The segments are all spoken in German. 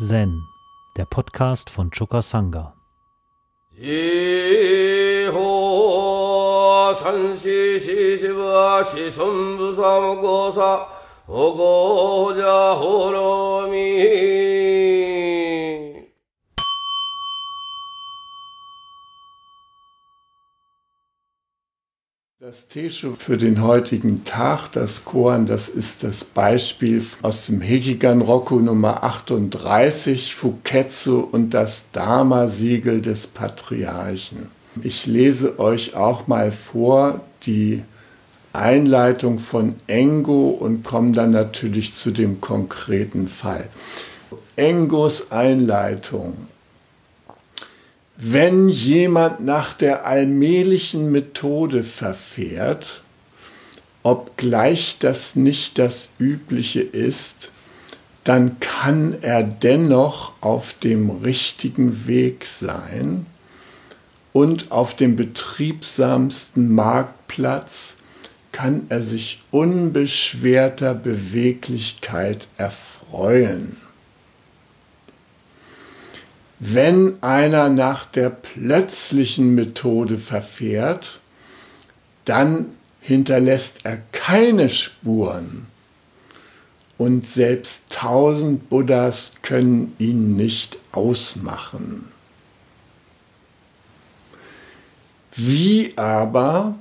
Zen, der Podcast von Choka Sangha. Das Teshu für den heutigen Tag, das Koan, das ist das Beispiel aus dem Hekigan Roku Nummer 38, Fuketsu und das Dharma-Siegel des Patriarchen. Ich lese euch auch mal vor die Einleitung von Engo und komme dann natürlich zu dem konkreten Fall. Engos Einleitung wenn jemand nach der allmählichen Methode verfährt, obgleich das nicht das Übliche ist, dann kann er dennoch auf dem richtigen Weg sein und auf dem betriebsamsten Marktplatz kann er sich unbeschwerter Beweglichkeit erfreuen. Wenn einer nach der plötzlichen Methode verfährt, dann hinterlässt er keine Spuren. Und selbst tausend Buddhas können ihn nicht ausmachen. Wie aber,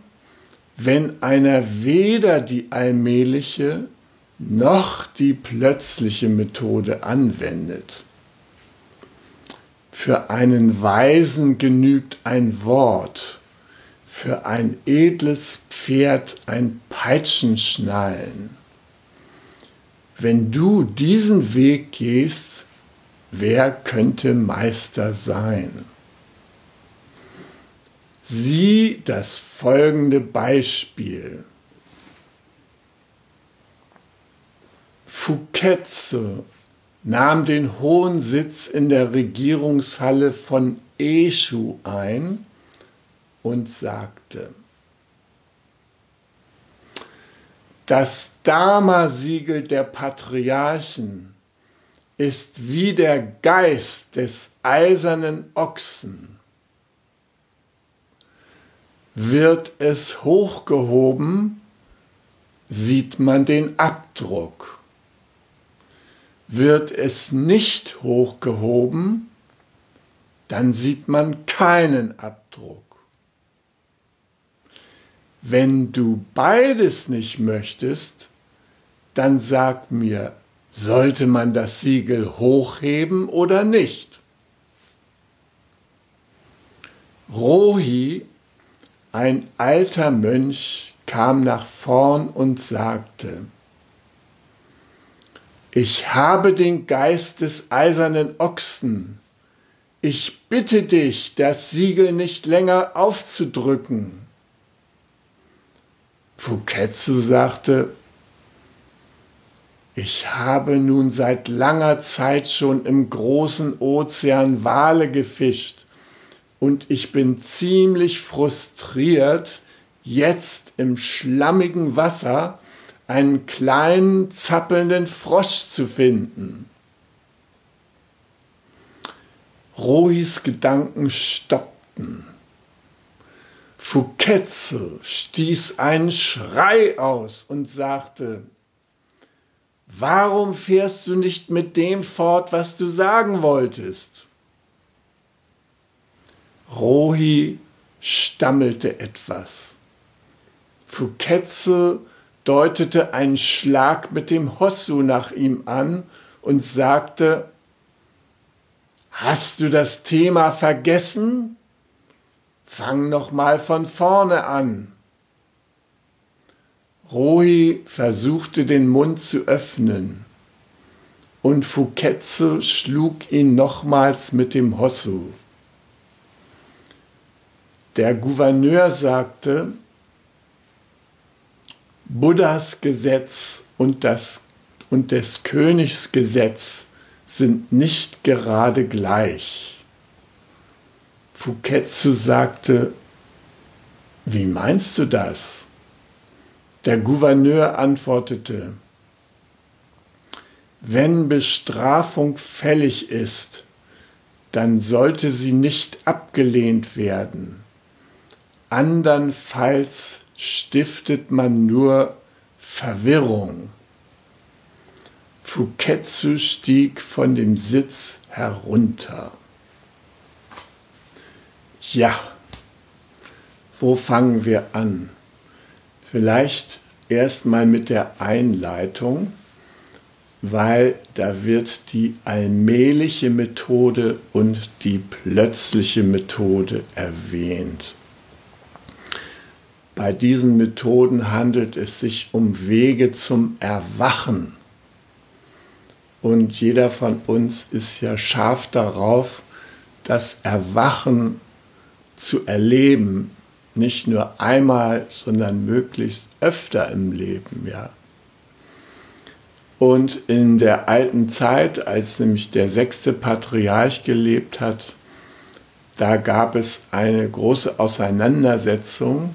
wenn einer weder die allmähliche noch die plötzliche Methode anwendet? Für einen Weisen genügt ein Wort, für ein edles Pferd ein Peitschenschnallen. Wenn du diesen Weg gehst, wer könnte Meister sein? Sieh das folgende Beispiel. Fuketsu nahm den hohen Sitz in der Regierungshalle von Eschu ein und sagte, das Dharma-Siegel der Patriarchen ist wie der Geist des eisernen Ochsen. Wird es hochgehoben, sieht man den Abdruck. Wird es nicht hochgehoben, dann sieht man keinen Abdruck. Wenn du beides nicht möchtest, dann sag mir, sollte man das Siegel hochheben oder nicht? Rohi, ein alter Mönch, kam nach vorn und sagte, ich habe den Geist des eisernen Ochsen. Ich bitte dich, das Siegel nicht länger aufzudrücken. Fuketsu sagte, ich habe nun seit langer Zeit schon im großen Ozean Wale gefischt und ich bin ziemlich frustriert, jetzt im schlammigen Wasser einen kleinen zappelnden Frosch zu finden. Rohis Gedanken stoppten. Fuketze stieß einen Schrei aus und sagte, Warum fährst du nicht mit dem fort, was du sagen wolltest? Rohi stammelte etwas. Fuketze deutete einen Schlag mit dem Hossu nach ihm an und sagte, Hast du das Thema vergessen? Fang noch mal von vorne an. Rohi versuchte den Mund zu öffnen und Fuketsu schlug ihn nochmals mit dem Hossu. Der Gouverneur sagte, Buddhas Gesetz und, das, und des Königs Gesetz sind nicht gerade gleich. Fuketsu sagte, wie meinst du das? Der Gouverneur antwortete, wenn Bestrafung fällig ist, dann sollte sie nicht abgelehnt werden. Andernfalls stiftet man nur Verwirrung. Fuketsu stieg von dem Sitz herunter. Ja, wo fangen wir an? Vielleicht erstmal mit der Einleitung, weil da wird die allmähliche Methode und die plötzliche Methode erwähnt. Bei diesen Methoden handelt es sich um Wege zum Erwachen. Und jeder von uns ist ja scharf darauf, das Erwachen zu erleben, nicht nur einmal, sondern möglichst öfter im Leben, ja. Und in der alten Zeit, als nämlich der sechste Patriarch gelebt hat, da gab es eine große Auseinandersetzung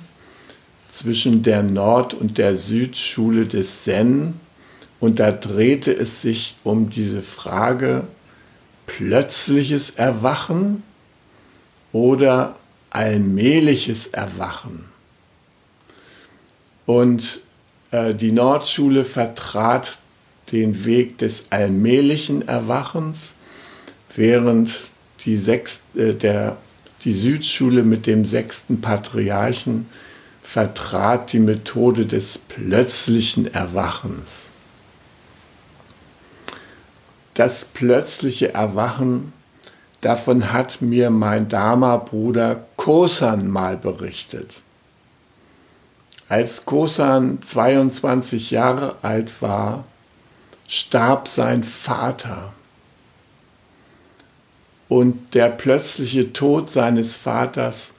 zwischen der Nord- und der Südschule des Zen. Und da drehte es sich um diese Frage, plötzliches Erwachen oder allmähliches Erwachen. Und äh, die Nordschule vertrat den Weg des allmählichen Erwachens, während die, Sechst, äh, der, die Südschule mit dem sechsten Patriarchen vertrat die Methode des plötzlichen Erwachens. Das plötzliche Erwachen, davon hat mir mein Dharma-Bruder Kosan mal berichtet. Als Kosan 22 Jahre alt war, starb sein Vater. Und der plötzliche Tod seines Vaters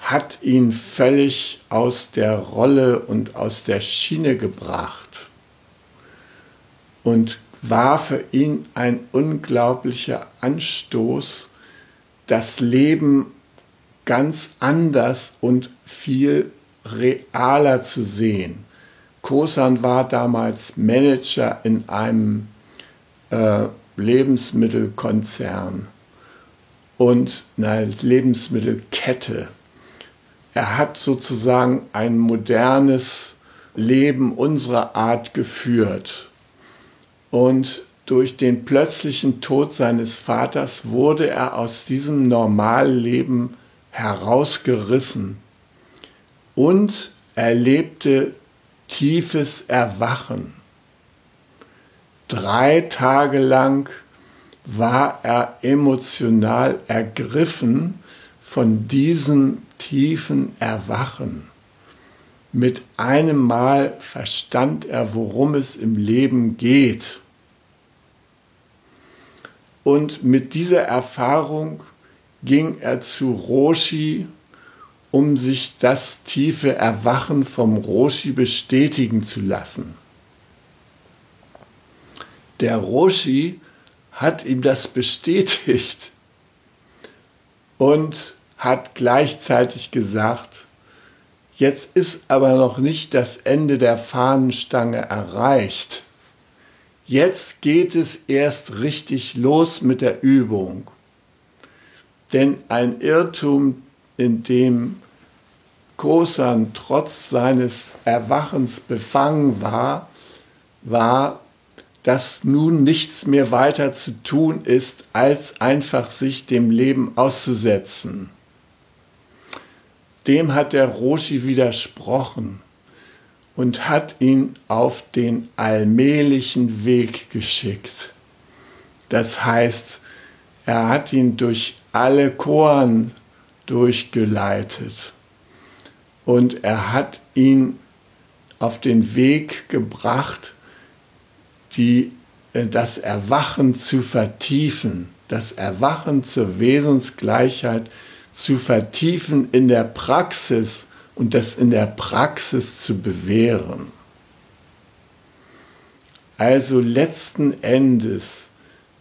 hat ihn völlig aus der Rolle und aus der Schiene gebracht und war für ihn ein unglaublicher Anstoß, das Leben ganz anders und viel realer zu sehen. Kosan war damals Manager in einem äh, Lebensmittelkonzern und einer Lebensmittelkette er hat sozusagen ein modernes Leben unserer Art geführt. Und durch den plötzlichen Tod seines Vaters wurde er aus diesem Normalleben herausgerissen und erlebte tiefes Erwachen. Drei Tage lang war er emotional ergriffen von diesem tiefen Erwachen. Mit einem Mal verstand er, worum es im Leben geht. Und mit dieser Erfahrung ging er zu Roshi, um sich das tiefe Erwachen vom Roshi bestätigen zu lassen. Der Roshi hat ihm das bestätigt und hat gleichzeitig gesagt, jetzt ist aber noch nicht das Ende der Fahnenstange erreicht. Jetzt geht es erst richtig los mit der Übung. Denn ein Irrtum, in dem Kosan trotz seines Erwachens befangen war, war, dass nun nichts mehr weiter zu tun ist, als einfach sich dem Leben auszusetzen. Dem hat der Roshi widersprochen und hat ihn auf den allmählichen Weg geschickt. Das heißt, er hat ihn durch alle Koren durchgeleitet und er hat ihn auf den Weg gebracht, die, äh, das Erwachen zu vertiefen, das Erwachen zur Wesensgleichheit zu vertiefen in der Praxis und das in der Praxis zu bewähren. Also letzten Endes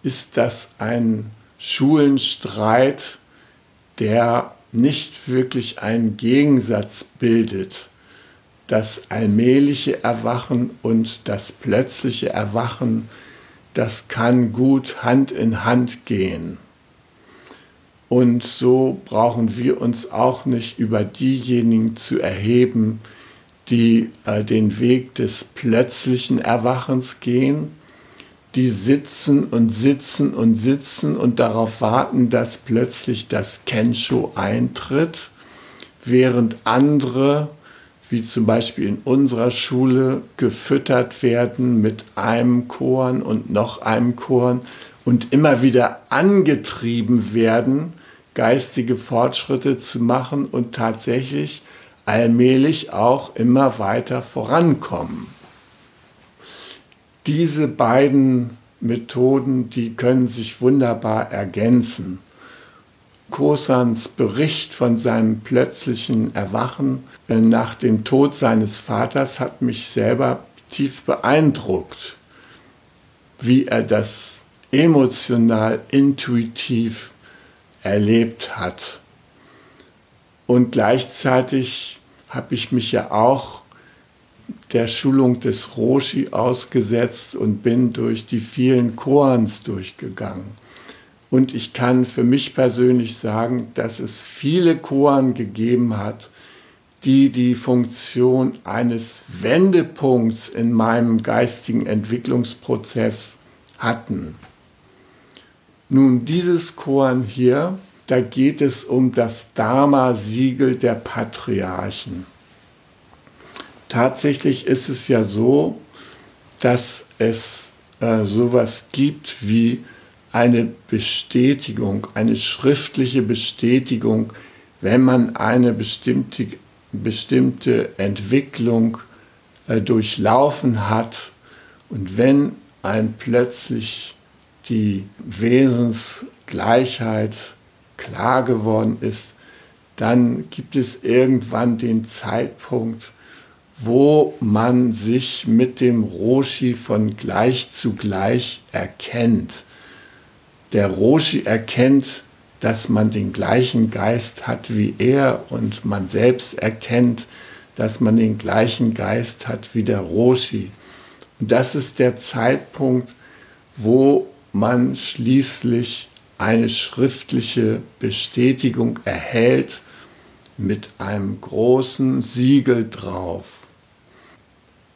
ist das ein Schulenstreit, der nicht wirklich einen Gegensatz bildet. Das allmähliche Erwachen und das plötzliche Erwachen das kann gut Hand in Hand gehen. Und so brauchen wir uns auch nicht über diejenigen zu erheben, die äh, den Weg des plötzlichen Erwachens gehen, die sitzen und sitzen und sitzen und darauf warten, dass plötzlich das Kensho eintritt, während andere, wie zum Beispiel in unserer Schule, gefüttert werden mit einem Korn und noch einem Korn und immer wieder angetrieben werden, geistige Fortschritte zu machen und tatsächlich allmählich auch immer weiter vorankommen. Diese beiden Methoden, die können sich wunderbar ergänzen. Kosans Bericht von seinem plötzlichen Erwachen äh, nach dem Tod seines Vaters hat mich selber tief beeindruckt, wie er das emotional, intuitiv erlebt hat. Und gleichzeitig habe ich mich ja auch der Schulung des Roshi ausgesetzt und bin durch die vielen Koans durchgegangen. Und ich kann für mich persönlich sagen, dass es viele Koan gegeben hat, die die Funktion eines Wendepunkts in meinem geistigen Entwicklungsprozess hatten. Nun, dieses Koan hier, da geht es um das Dharma-Siegel der Patriarchen. Tatsächlich ist es ja so, dass es äh, sowas gibt wie eine Bestätigung, eine schriftliche Bestätigung, wenn man eine bestimmte, bestimmte Entwicklung äh, durchlaufen hat und wenn ein plötzlich die Wesensgleichheit klar geworden ist, dann gibt es irgendwann den Zeitpunkt, wo man sich mit dem Roshi von gleich zu gleich erkennt. Der Roshi erkennt, dass man den gleichen Geist hat wie er und man selbst erkennt, dass man den gleichen Geist hat wie der Roshi. Und das ist der Zeitpunkt, wo man schließlich eine schriftliche Bestätigung erhält mit einem großen Siegel drauf.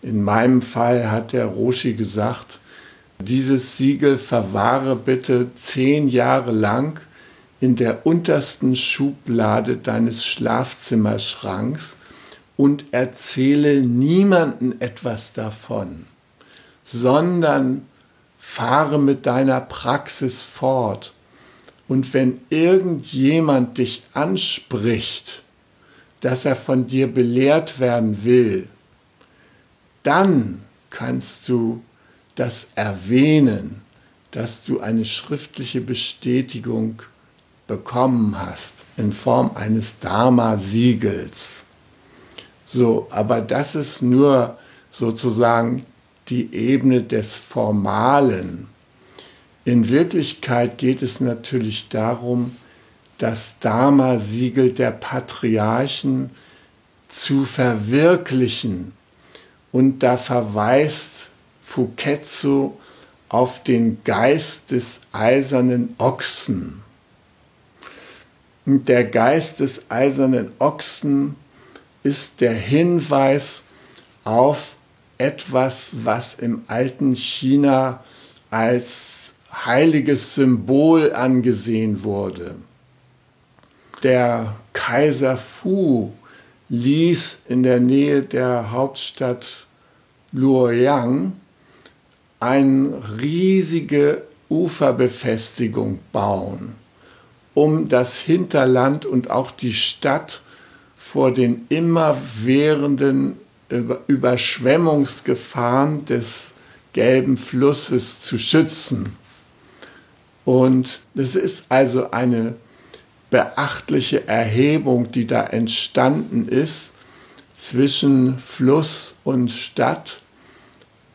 In meinem Fall hat der Roshi gesagt, dieses Siegel verwahre bitte zehn Jahre lang in der untersten Schublade deines Schlafzimmerschranks und erzähle niemanden etwas davon, sondern fahre mit deiner Praxis fort. Und wenn irgendjemand dich anspricht, dass er von dir belehrt werden will, dann kannst du das erwähnen, dass du eine schriftliche Bestätigung bekommen hast in Form eines Dharma-Siegels. So, aber das ist nur sozusagen die Ebene des Formalen. In Wirklichkeit geht es natürlich darum, das Dharma-Siegel der Patriarchen zu verwirklichen. Und da verweist Fuketsu auf den Geist des eisernen Ochsen. Und der Geist des eisernen Ochsen ist der Hinweis auf etwas, was im alten China als heiliges Symbol angesehen wurde. Der Kaiser Fu ließ in der Nähe der Hauptstadt Luoyang eine riesige Uferbefestigung bauen, um das Hinterland und auch die Stadt vor den immerwährenden Überschwemmungsgefahren des gelben Flusses zu schützen. Und das ist also eine beachtliche Erhebung, die da entstanden ist zwischen Fluss und Stadt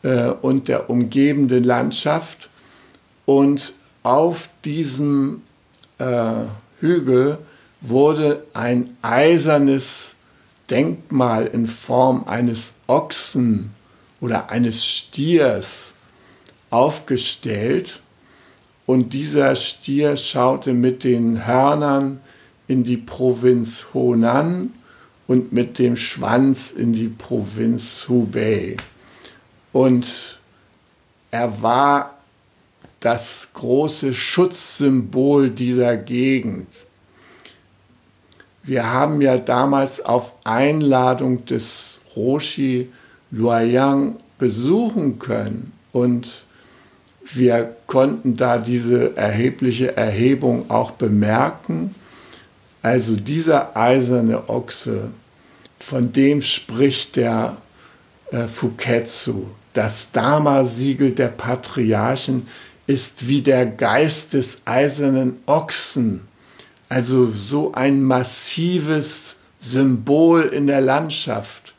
äh, und der umgebenden Landschaft. Und auf diesem äh, Hügel wurde ein eisernes Denkmal in Form eines Ochsen oder eines Stiers aufgestellt und dieser Stier schaute mit den Hörnern in die Provinz Honan und mit dem Schwanz in die Provinz Hubei. Und er war das große Schutzsymbol dieser Gegend. Wir haben ja damals auf Einladung des Roshi Luoyang besuchen können und wir konnten da diese erhebliche Erhebung auch bemerken. Also dieser eiserne Ochse, von dem spricht der äh, Fuketsu. Das Dharma-Siegel der Patriarchen ist wie der Geist des eisernen Ochsen, also so ein massives Symbol in der Landschaft.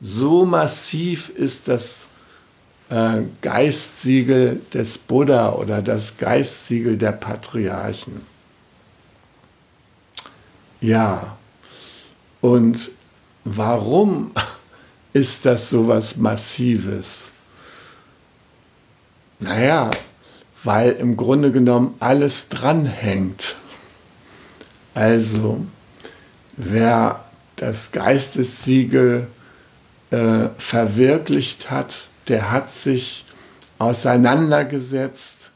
So massiv ist das äh, Geistsiegel des Buddha oder das Geistsiegel der Patriarchen. Ja, und warum ist das so was Massives? Naja, weil im Grunde genommen alles dranhängt. Also, wer das Geistessiegel äh, verwirklicht hat, der hat sich auseinandergesetzt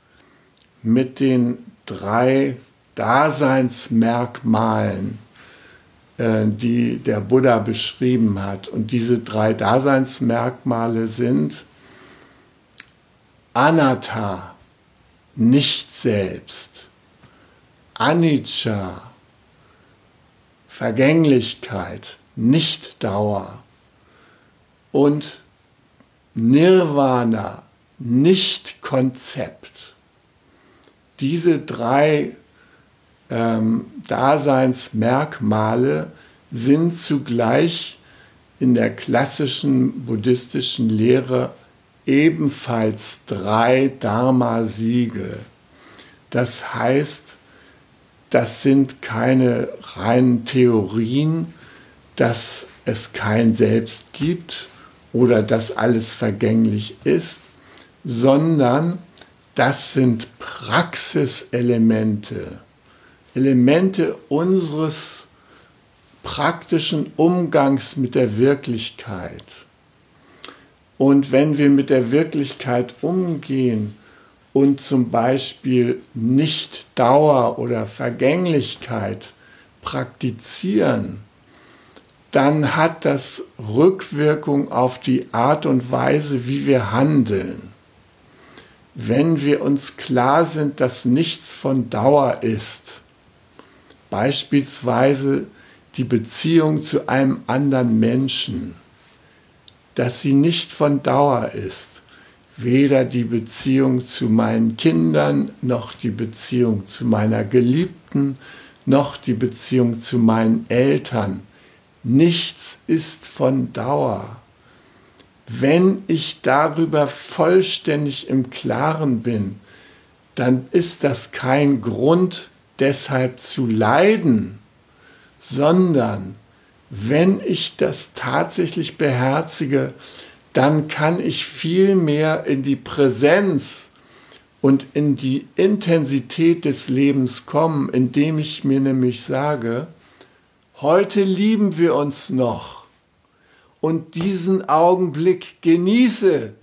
mit den drei Daseinsmerkmalen, äh, die der Buddha beschrieben hat. Und diese drei Daseinsmerkmale sind Anatta, nicht selbst, Anicca, Vergänglichkeit, nicht Dauer und Nirvana, nicht Konzept. Diese drei ähm, Daseinsmerkmale sind zugleich in der klassischen buddhistischen Lehre ebenfalls drei Dharma-Siegel. Das heißt, das sind keine reinen Theorien, dass es kein Selbst gibt, oder dass alles vergänglich ist, sondern das sind Praxiselemente, Elemente unseres praktischen Umgangs mit der Wirklichkeit. Und wenn wir mit der Wirklichkeit umgehen und zum Beispiel nicht Dauer oder Vergänglichkeit praktizieren, dann hat das Rückwirkung auf die Art und Weise, wie wir handeln. Wenn wir uns klar sind, dass nichts von Dauer ist, beispielsweise die Beziehung zu einem anderen Menschen, dass sie nicht von Dauer ist, weder die Beziehung zu meinen Kindern, noch die Beziehung zu meiner Geliebten, noch die Beziehung zu meinen Eltern, Nichts ist von Dauer. Wenn ich darüber vollständig im Klaren bin, dann ist das kein Grund deshalb zu leiden, sondern wenn ich das tatsächlich beherzige, dann kann ich viel mehr in die Präsenz und in die Intensität des Lebens kommen, indem ich mir nämlich sage, Heute lieben wir uns noch und diesen Augenblick genieße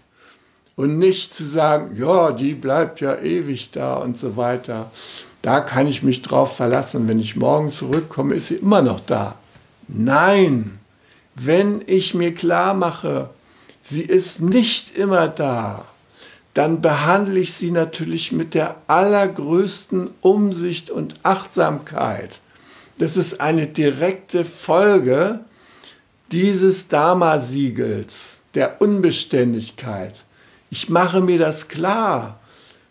und nicht zu sagen, ja, die bleibt ja ewig da und so weiter. Da kann ich mich drauf verlassen. Wenn ich morgen zurückkomme, ist sie immer noch da. Nein, wenn ich mir klar mache, sie ist nicht immer da, dann behandle ich sie natürlich mit der allergrößten Umsicht und Achtsamkeit das ist eine direkte Folge dieses Dharma-Siegels, der Unbeständigkeit. Ich mache mir das klar.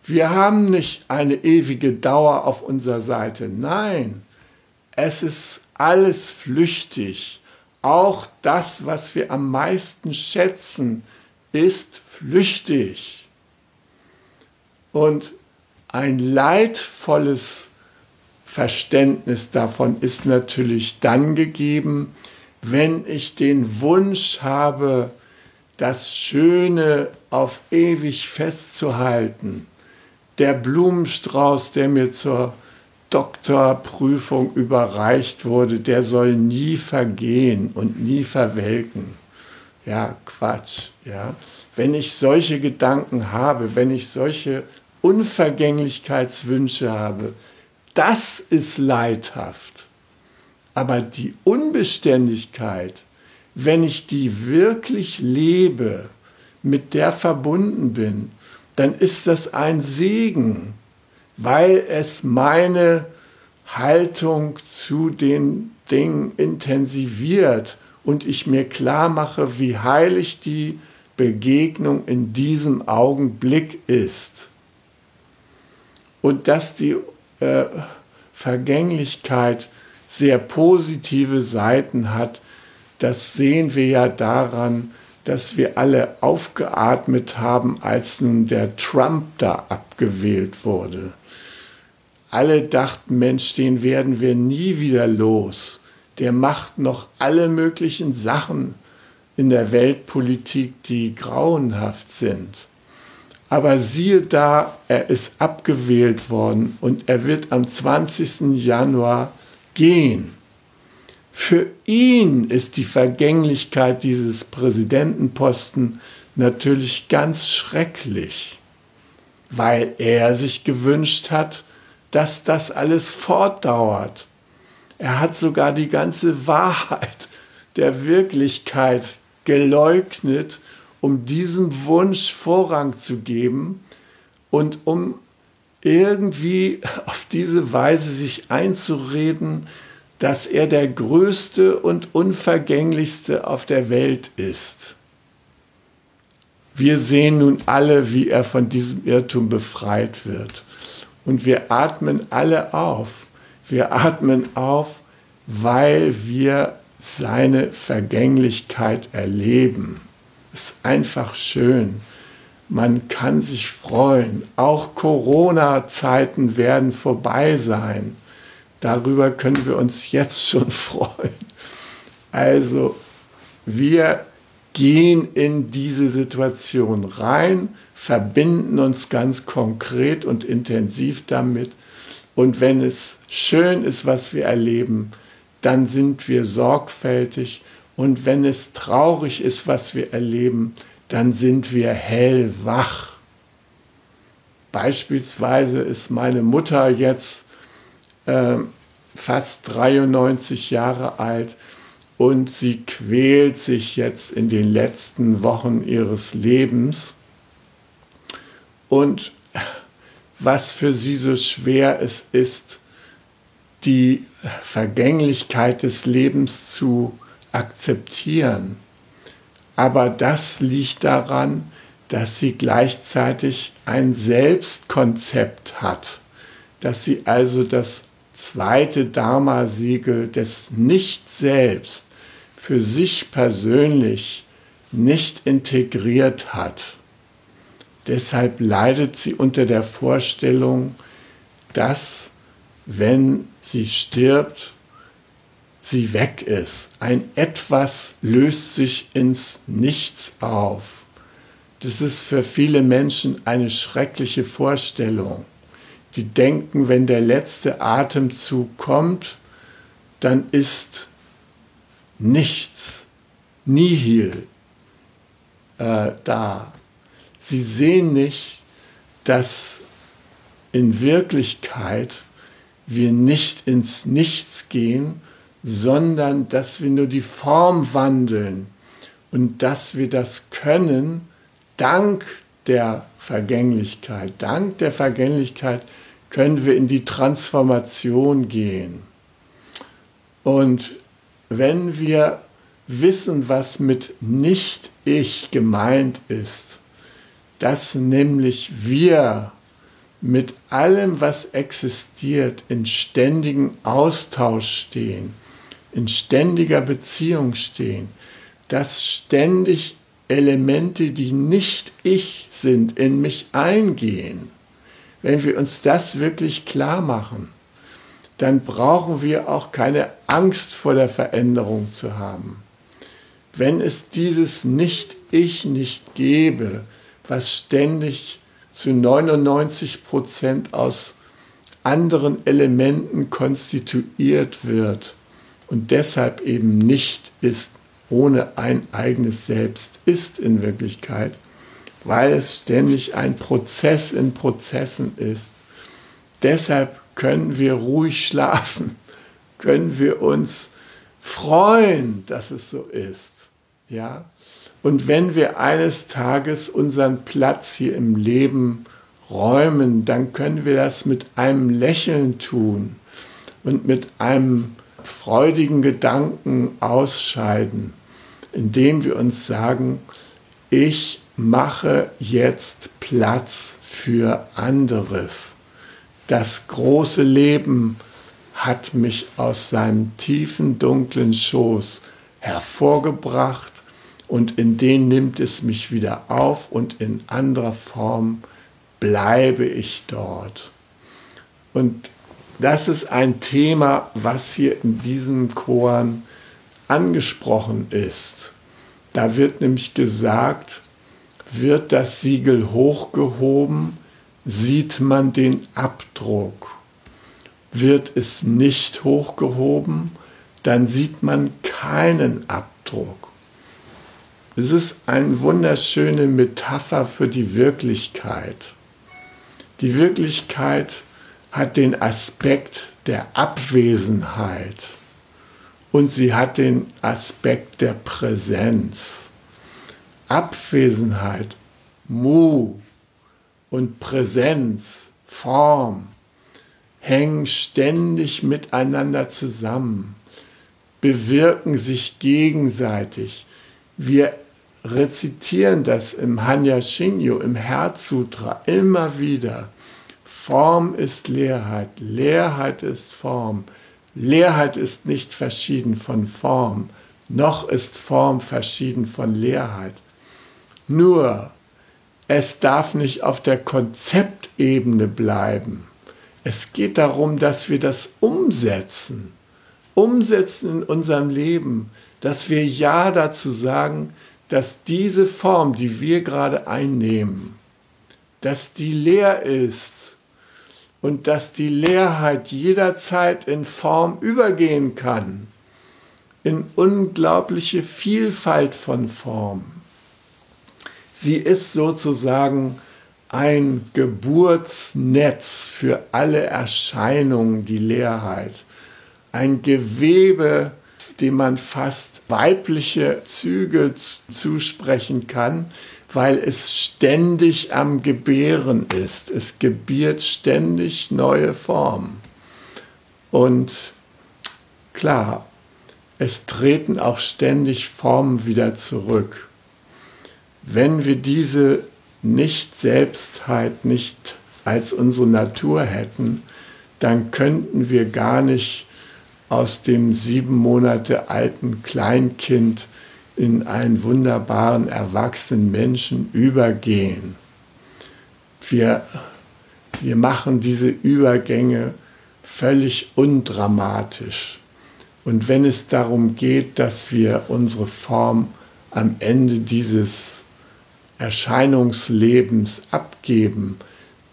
Wir haben nicht eine ewige Dauer auf unserer Seite. Nein, es ist alles flüchtig. Auch das, was wir am meisten schätzen, ist flüchtig. Und ein leidvolles Verständnis davon ist natürlich dann gegeben, wenn ich den Wunsch habe, das Schöne auf ewig festzuhalten. Der Blumenstrauß, der mir zur Doktorprüfung überreicht wurde, der soll nie vergehen und nie verwelken. Ja, Quatsch, ja. Wenn ich solche Gedanken habe, wenn ich solche Unvergänglichkeitswünsche habe, das ist leidhaft. Aber die Unbeständigkeit, wenn ich die wirklich lebe, mit der verbunden bin, dann ist das ein Segen, weil es meine Haltung zu den Dingen intensiviert und ich mir klar mache, wie heilig die Begegnung in diesem Augenblick ist. Und dass die äh, Vergänglichkeit sehr positive Seiten hat, das sehen wir ja daran, dass wir alle aufgeatmet haben, als nun der Trump da abgewählt wurde. Alle dachten, Mensch, den werden wir nie wieder los. Der macht noch alle möglichen Sachen in der Weltpolitik, die grauenhaft sind. Aber siehe da, er ist abgewählt worden und er wird am 20. Januar gehen. Für ihn ist die Vergänglichkeit dieses Präsidentenposten natürlich ganz schrecklich, weil er sich gewünscht hat, dass das alles fortdauert. Er hat sogar die ganze Wahrheit der Wirklichkeit geleugnet, um diesem Wunsch Vorrang zu geben und um irgendwie auf diese Weise sich einzureden, dass er der größte und unvergänglichste auf der Welt ist. Wir sehen nun alle, wie er von diesem Irrtum befreit wird. Und wir atmen alle auf. Wir atmen auf, weil wir seine Vergänglichkeit erleben. Es ist einfach schön. Man kann sich freuen. Auch Corona-Zeiten werden vorbei sein. Darüber können wir uns jetzt schon freuen. Also wir gehen in diese Situation rein, verbinden uns ganz konkret und intensiv damit. Und wenn es schön ist, was wir erleben, dann sind wir sorgfältig. Und wenn es traurig ist, was wir erleben, dann sind wir hellwach. Beispielsweise ist meine Mutter jetzt äh, fast 93 Jahre alt und sie quält sich jetzt in den letzten Wochen ihres Lebens. Und was für sie so schwer es ist, die Vergänglichkeit des Lebens zu akzeptieren. Aber das liegt daran, dass sie gleichzeitig ein Selbstkonzept hat, dass sie also das zweite Dharma-Siegel des Nicht-Selbst für sich persönlich nicht integriert hat. Deshalb leidet sie unter der Vorstellung, dass wenn sie stirbt, sie weg ist. Ein etwas löst sich ins Nichts auf. Das ist für viele Menschen eine schreckliche Vorstellung die denken, wenn der letzte Atemzug kommt, dann ist nichts, nihil äh, da. Sie sehen nicht, dass in Wirklichkeit wir nicht ins Nichts gehen, sondern dass wir nur die Form wandeln und dass wir das können dank der Vergänglichkeit. Dank der Vergänglichkeit können wir in die Transformation gehen. Und wenn wir wissen, was mit Nicht-Ich gemeint ist, dass nämlich wir mit allem, was existiert, in ständigem Austausch stehen, in ständiger Beziehung stehen, dass ständig Elemente, die nicht ich sind, in mich eingehen. Wenn wir uns das wirklich klar machen, dann brauchen wir auch keine Angst vor der Veränderung zu haben. wenn es dieses Nicht-Ich nicht gäbe, was ständig zu 99 Prozent aus anderen Elementen konstituiert wird und deshalb eben nicht ist, ohne ein eigenes Selbst ist in Wirklichkeit, weil es ständig ein Prozess in Prozessen ist. Deshalb können wir ruhig schlafen, können wir uns freuen, dass es so ist. Ja? Und wenn wir eines Tages unseren Platz hier im Leben räumen, dann können wir das mit einem Lächeln tun und mit einem freudigen Gedanken ausscheiden, indem wir uns sagen, ich mache jetzt Platz für anderes. Das große Leben hat mich aus seinem tiefen, dunklen Schoß hervorgebracht und in den nimmt es mich wieder auf und in anderer Form bleibe ich dort. Und das ist ein Thema, was hier in diesen Choren angesprochen ist. Da wird nämlich gesagt, wird das Siegel hochgehoben, sieht man den Abdruck. Wird es nicht hochgehoben, dann sieht man keinen Abdruck. Es ist eine wunderschöne Metapher für die Wirklichkeit. Die Wirklichkeit hat den Aspekt der Abwesenheit und sie hat den Aspekt der Präsenz. Abwesenheit, Mu und Präsenz, Form hängen ständig miteinander zusammen, bewirken sich gegenseitig. Wir rezitieren das im Hanya Shinyo, im Herzsutra immer wieder. Form ist Leerheit, Leerheit ist Form. Leerheit ist nicht verschieden von Form, noch ist Form verschieden von Leerheit. Nur, es darf nicht auf der Konzeptebene bleiben. Es geht darum, dass wir das umsetzen. Umsetzen in unserem Leben, dass wir Ja dazu sagen, dass diese Form, die wir gerade einnehmen, dass die leer ist und dass die Leerheit jederzeit in Form übergehen kann, in unglaubliche Vielfalt von Formen. Sie ist sozusagen ein Geburtsnetz für alle Erscheinungen, die Leerheit, ein Gewebe, dem man fast weibliche Züge zusprechen kann, weil es ständig am Gebären ist. Es gebiert ständig neue Formen. Und klar, es treten auch ständig Formen wieder zurück. Wenn wir diese Nicht-Selbstheit nicht als unsere Natur hätten, dann könnten wir gar nicht aus dem sieben Monate alten Kleinkind in einen wunderbaren erwachsenen Menschen übergehen. Wir, wir machen diese Übergänge völlig undramatisch. Und wenn es darum geht, dass wir unsere Form am Ende dieses Erscheinungslebens abgeben,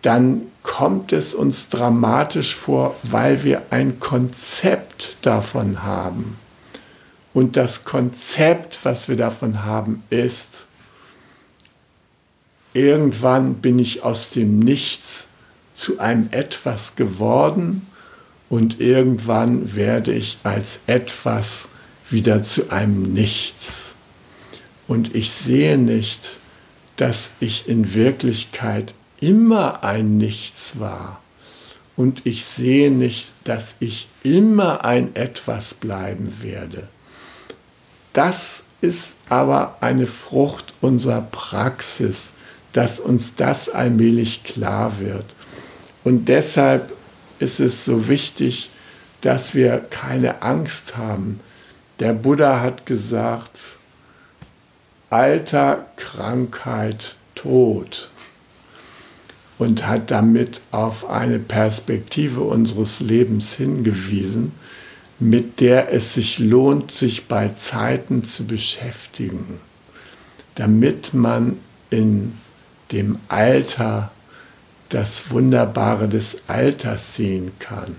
dann kommt es uns dramatisch vor, weil wir ein Konzept davon haben. Und das Konzept, was wir davon haben, ist, irgendwann bin ich aus dem Nichts zu einem etwas geworden und irgendwann werde ich als etwas wieder zu einem Nichts. Und ich sehe nicht, dass ich in Wirklichkeit immer ein Nichts war. Und ich sehe nicht, dass ich immer ein etwas bleiben werde. Das ist aber eine Frucht unserer Praxis, dass uns das allmählich klar wird. Und deshalb ist es so wichtig, dass wir keine Angst haben. Der Buddha hat gesagt, Alter, Krankheit, Tod und hat damit auf eine Perspektive unseres Lebens hingewiesen, mit der es sich lohnt, sich bei Zeiten zu beschäftigen, damit man in dem Alter das Wunderbare des Alters sehen kann,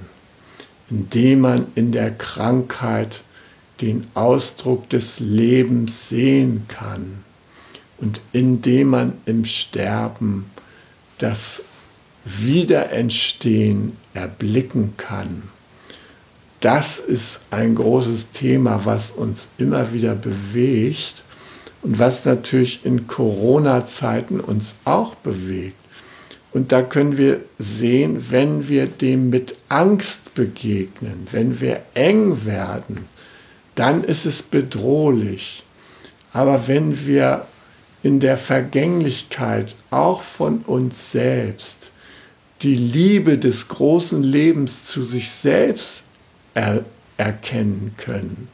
indem man in der Krankheit den Ausdruck des Lebens sehen kann und indem man im Sterben das Wiederentstehen erblicken kann. Das ist ein großes Thema, was uns immer wieder bewegt und was natürlich in Corona-Zeiten uns auch bewegt. Und da können wir sehen, wenn wir dem mit Angst begegnen, wenn wir eng werden, dann ist es bedrohlich. Aber wenn wir in der Vergänglichkeit auch von uns selbst die Liebe des großen Lebens zu sich selbst er erkennen können,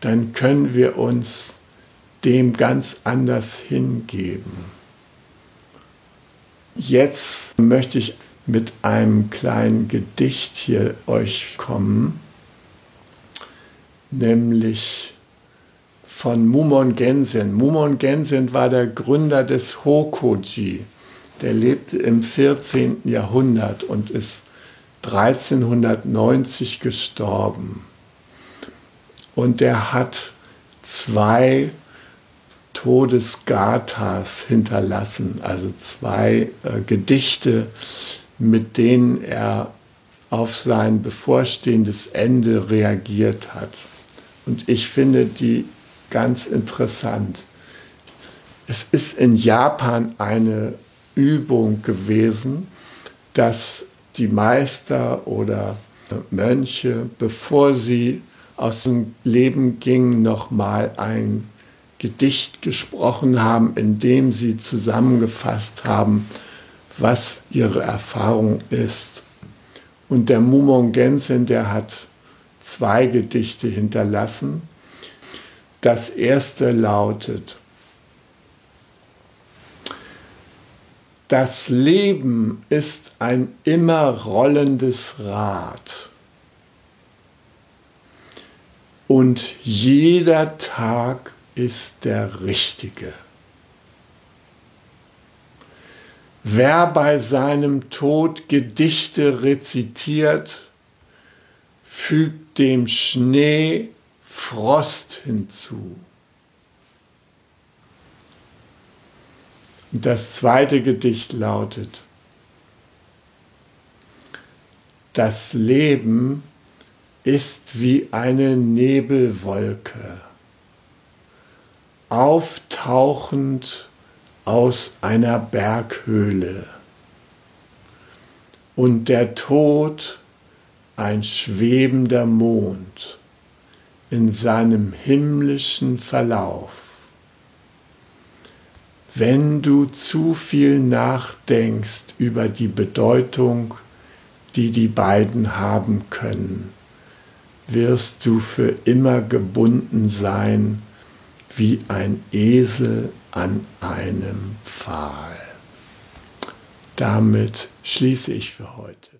dann können wir uns dem ganz anders hingeben. Jetzt möchte ich mit einem kleinen Gedicht hier euch kommen, nämlich von Mumon Gensen. Mumon Gensen war der Gründer des Hokoji. Der lebte im 14. Jahrhundert und ist 1390 gestorben. Und der hat zwei Todesgathas hinterlassen, also zwei äh, Gedichte, mit denen er auf sein bevorstehendes Ende reagiert hat. Und ich finde die ganz interessant. Es ist in Japan eine Übung gewesen, dass die Meister oder Mönche, bevor sie aus dem Leben gingen, nochmal ein Gedicht gesprochen haben, in dem sie zusammengefasst haben, was ihre Erfahrung ist. Und der Mumon Gensen, der hat zwei Gedichte hinterlassen. Das erste lautet, Das Leben ist ein immer rollendes Rad. Und jeder Tag ist der richtige. Wer bei seinem Tod Gedichte rezitiert, fügt dem Schnee Frost hinzu. Und das zweite Gedicht lautet, das Leben ist wie eine Nebelwolke, auftauchend aus einer Berghöhle und der Tod ein schwebender Mond in seinem himmlischen Verlauf. Wenn du zu viel nachdenkst über die Bedeutung, die die beiden haben können, wirst du für immer gebunden sein wie ein Esel an einem Pfahl. Damit schließe ich für heute.